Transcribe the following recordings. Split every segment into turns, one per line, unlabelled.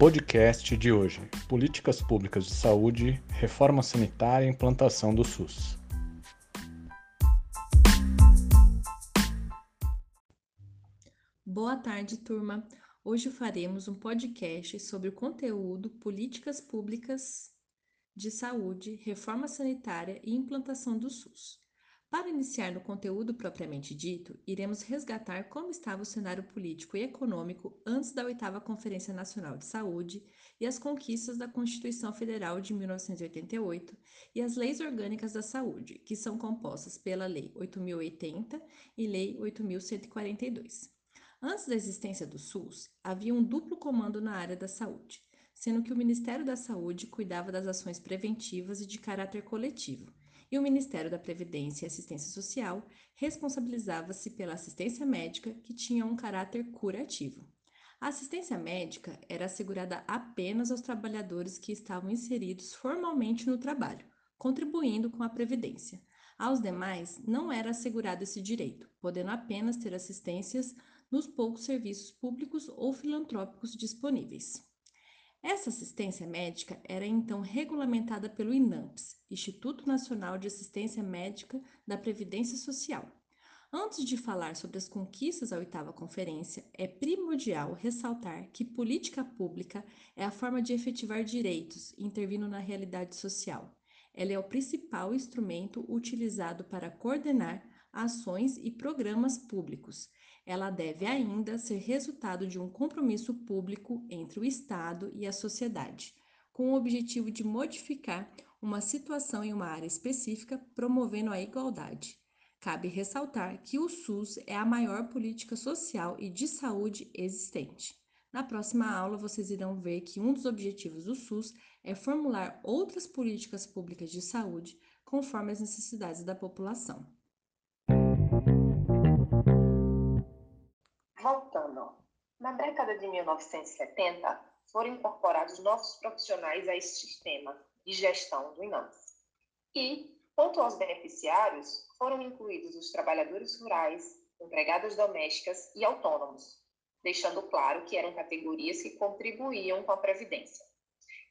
Podcast de hoje: Políticas Públicas de Saúde, Reforma Sanitária e Implantação do SUS.
Boa tarde, turma. Hoje faremos um podcast sobre o conteúdo Políticas Públicas de Saúde, Reforma Sanitária e Implantação do SUS. Para iniciar no conteúdo propriamente dito, iremos resgatar como estava o cenário político e econômico antes da oitava Conferência Nacional de Saúde e as conquistas da Constituição Federal de 1988 e as leis orgânicas da saúde, que são compostas pela Lei 8080 e Lei 8142. Antes da existência do SUS, havia um duplo comando na área da saúde, sendo que o Ministério da Saúde cuidava das ações preventivas e de caráter coletivo e o Ministério da Previdência e Assistência Social responsabilizava-se pela assistência médica, que tinha um caráter curativo. A assistência médica era assegurada apenas aos trabalhadores que estavam inseridos formalmente no trabalho, contribuindo com a Previdência. Aos demais, não era assegurado esse direito, podendo apenas ter assistências nos poucos serviços públicos ou filantrópicos disponíveis. Essa assistência médica era então regulamentada pelo INAMPS, Instituto Nacional de Assistência Médica da Previdência Social. Antes de falar sobre as conquistas da oitava conferência, é primordial ressaltar que política pública é a forma de efetivar direitos, intervindo na realidade social. Ela é o principal instrumento utilizado para coordenar ações e programas públicos ela deve ainda ser resultado de um compromisso público entre o Estado e a sociedade, com o objetivo de modificar uma situação em uma área específica, promovendo a igualdade. Cabe ressaltar que o SUS é a maior política social e de saúde existente. Na próxima aula, vocês irão ver que um dos objetivos do SUS é formular outras políticas públicas de saúde conforme as necessidades da população.
Na década de 1970, foram incorporados novos profissionais a esse sistema de gestão do INAMS. E, quanto aos beneficiários, foram incluídos os trabalhadores rurais, empregadas domésticas e autônomos, deixando claro que eram categorias que contribuíam com a Previdência.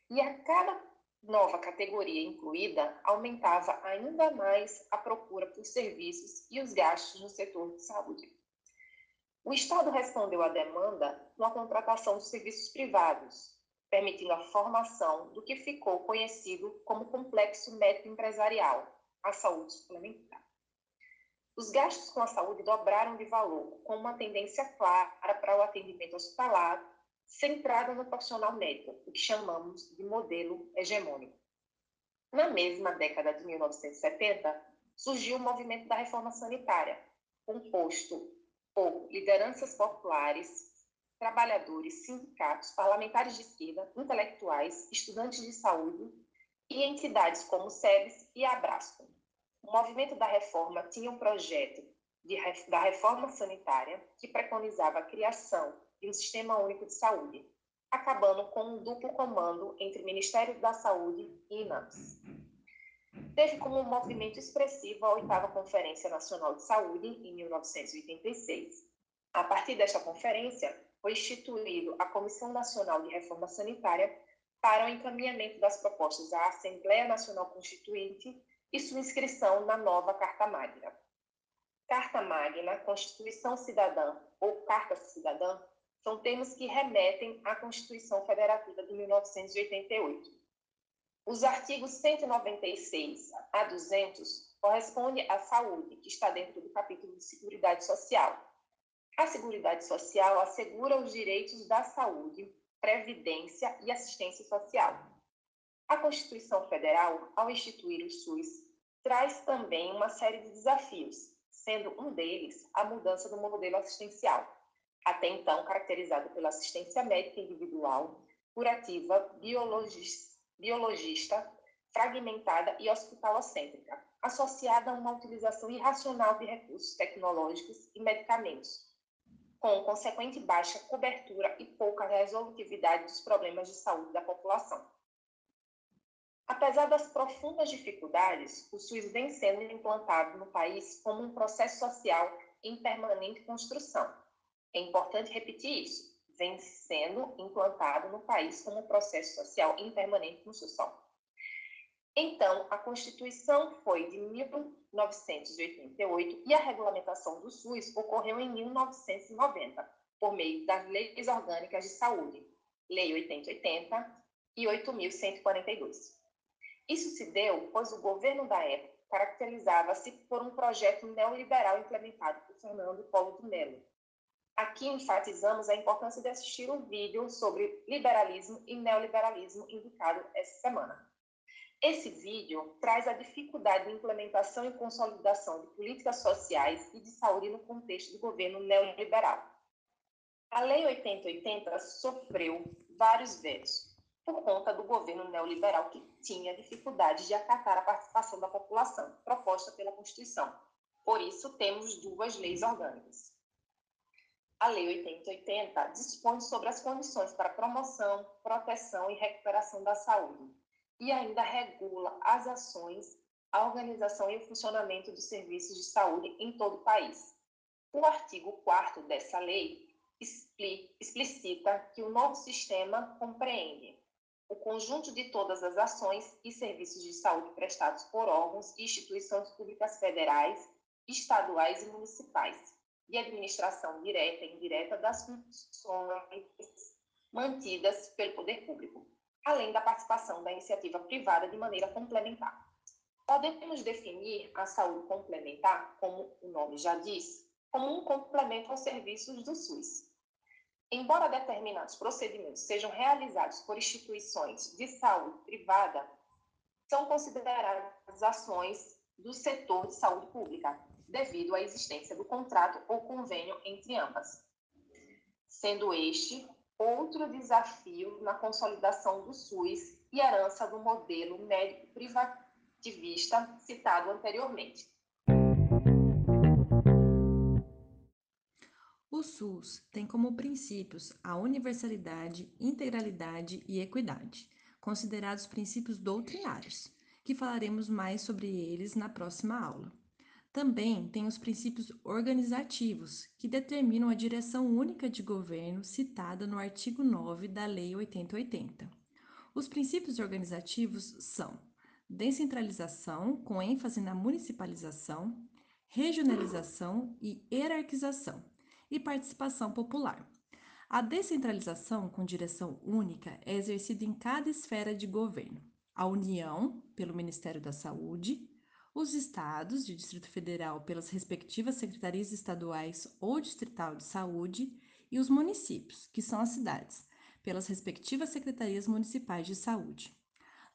E a cada nova categoria incluída, aumentava ainda mais a procura por serviços e os gastos no setor de saúde. O Estado respondeu à demanda com a contratação de serviços privados, permitindo a formação do que ficou conhecido como complexo médico empresarial, a saúde suplementar. Os gastos com a saúde dobraram de valor, com uma tendência clara para o atendimento hospitalar, centrado no profissional médico, o que chamamos de modelo hegemônico. Na mesma década de 1970, surgiu o movimento da reforma sanitária, composto por lideranças populares, trabalhadores, sindicatos, parlamentares de esquerda, intelectuais, estudantes de saúde e entidades como SEBS e Abrasco. O movimento da reforma tinha um projeto de, da reforma sanitária que preconizava a criação de um sistema único de saúde, acabando com um duplo comando entre Ministério da Saúde e INAMS teve como um movimento expressivo a oitava Conferência Nacional de Saúde, em 1986. A partir desta conferência, foi instituído a Comissão Nacional de Reforma Sanitária para o encaminhamento das propostas à Assembleia Nacional Constituinte e sua inscrição na nova Carta Magna. Carta Magna, Constituição Cidadã ou Carta Cidadã são termos que remetem à Constituição Federativa de 1988. Os artigos 196 a 200 correspondem à saúde, que está dentro do capítulo de Seguridade Social. A Seguridade Social assegura os direitos da saúde, previdência e assistência social. A Constituição Federal, ao instituir o SUS, traz também uma série de desafios, sendo um deles a mudança do modelo assistencial, até então caracterizado pela assistência médica individual, curativa, biologista biologista, fragmentada e hospitalocêntrica, associada a uma utilização irracional de recursos tecnológicos e medicamentos, com consequente baixa cobertura e pouca resolutividade dos problemas de saúde da população. Apesar das profundas dificuldades, o SUS vem sendo implantado no país como um processo social em permanente construção. É importante repetir isso vem sendo implantado no país como processo social em permanente construção. Então, a Constituição foi de 1988 e a regulamentação do SUS ocorreu em 1990, por meio das leis orgânicas de saúde, Lei 8080 e 8.142. Isso se deu pois o governo da época caracterizava-se por um projeto neoliberal implementado por Fernando Collor de Mello. Aqui enfatizamos a importância de assistir o vídeo sobre liberalismo e neoliberalismo indicado essa semana. Esse vídeo traz a dificuldade de implementação e consolidação de políticas sociais e de saúde no contexto do governo neoliberal. A Lei 8080 sofreu vários vetos por conta do governo neoliberal que tinha dificuldade de acatar a participação da população proposta pela Constituição. Por isso, temos duas leis orgânicas. A Lei 8080 dispõe sobre as condições para promoção, proteção e recuperação da saúde e ainda regula as ações, a organização e o funcionamento dos serviços de saúde em todo o país. O artigo 4 dessa lei explicita que o novo sistema compreende o conjunto de todas as ações e serviços de saúde prestados por órgãos e instituições públicas federais, estaduais e municipais, e administração direta e indireta das funções mantidas pelo poder público, além da participação da iniciativa privada de maneira complementar. Podemos definir a saúde complementar, como o nome já diz, como um complemento aos serviços do SUS. Embora determinados procedimentos sejam realizados por instituições de saúde privada, são consideradas ações do setor de saúde pública, devido à existência do contrato ou convênio entre ambas. Sendo este outro desafio na consolidação do SUS e herança do modelo médico privativista citado anteriormente.
O SUS tem como princípios a universalidade, integralidade e equidade, considerados princípios doutrinários, que falaremos mais sobre eles na próxima aula. Também tem os princípios organizativos, que determinam a direção única de governo citada no artigo 9 da Lei 8080. Os princípios organizativos são descentralização, com ênfase na municipalização, regionalização e hierarquização, e participação popular. A descentralização com direção única é exercida em cada esfera de governo. A União, pelo Ministério da Saúde, os estados de Distrito Federal pelas respectivas secretarias estaduais ou distrital de saúde e os municípios, que são as cidades, pelas respectivas secretarias municipais de saúde.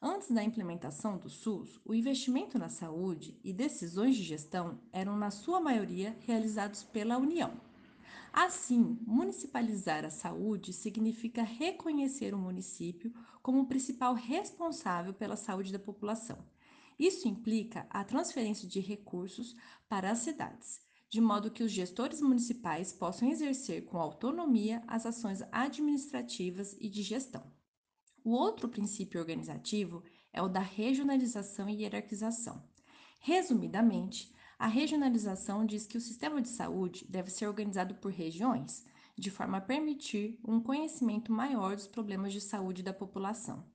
Antes da implementação do SUS, o investimento na saúde e decisões de gestão eram, na sua maioria, realizados pela União. Assim, municipalizar a saúde significa reconhecer o município como o principal responsável pela saúde da população isso implica a transferência de recursos para as cidades, de modo que os gestores municipais possam exercer com autonomia as ações administrativas e de gestão. O outro princípio organizativo é o da regionalização e hierarquização. Resumidamente, a regionalização diz que o sistema de saúde deve ser organizado por regiões, de forma a permitir um conhecimento maior dos problemas de saúde da população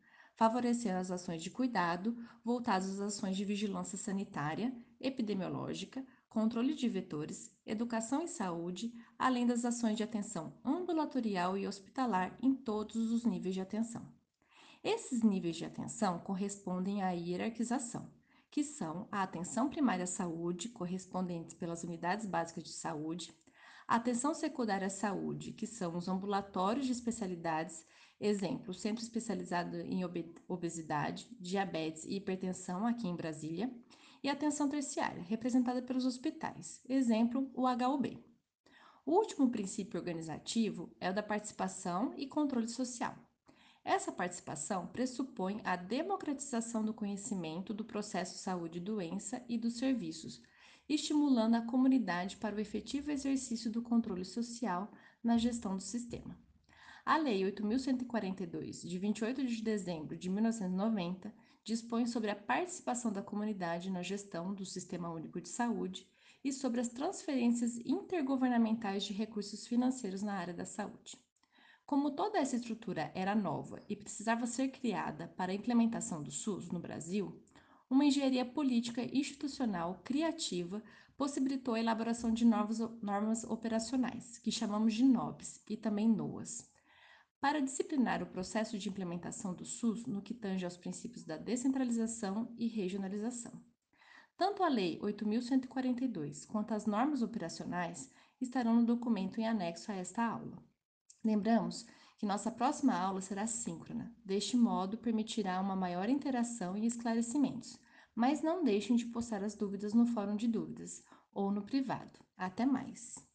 favorecer as ações de cuidado voltadas às ações de vigilância sanitária, epidemiológica, controle de vetores, educação e saúde, além das ações de atenção ambulatorial e hospitalar em todos os níveis de atenção. Esses níveis de atenção correspondem à hierarquização, que são a atenção primária à saúde, correspondentes pelas unidades básicas de saúde, a atenção secundária à saúde, que são os ambulatórios de especialidades Exemplo, Centro Especializado em Obesidade, Diabetes e Hipertensão, aqui em Brasília, e atenção terciária, representada pelos hospitais. Exemplo, o HUB. O último princípio organizativo é o da participação e controle social. Essa participação pressupõe a democratização do conhecimento do processo saúde e doença e dos serviços, estimulando a comunidade para o efetivo exercício do controle social na gestão do sistema. A Lei 8.142, de 28 de dezembro de 1990, dispõe sobre a participação da comunidade na gestão do Sistema Único de Saúde e sobre as transferências intergovernamentais de recursos financeiros na área da saúde. Como toda essa estrutura era nova e precisava ser criada para a implementação do SUS no Brasil, uma engenharia política institucional criativa possibilitou a elaboração de novas normas operacionais, que chamamos de NOBs e também NOAs, para disciplinar o processo de implementação do SUS no que tange aos princípios da descentralização e regionalização. Tanto a Lei 8.142 quanto as normas operacionais estarão no documento em anexo a esta aula. Lembramos que nossa próxima aula será síncrona. Deste modo, permitirá uma maior interação e esclarecimentos. Mas não deixem de postar as dúvidas no fórum de dúvidas ou no privado. Até mais!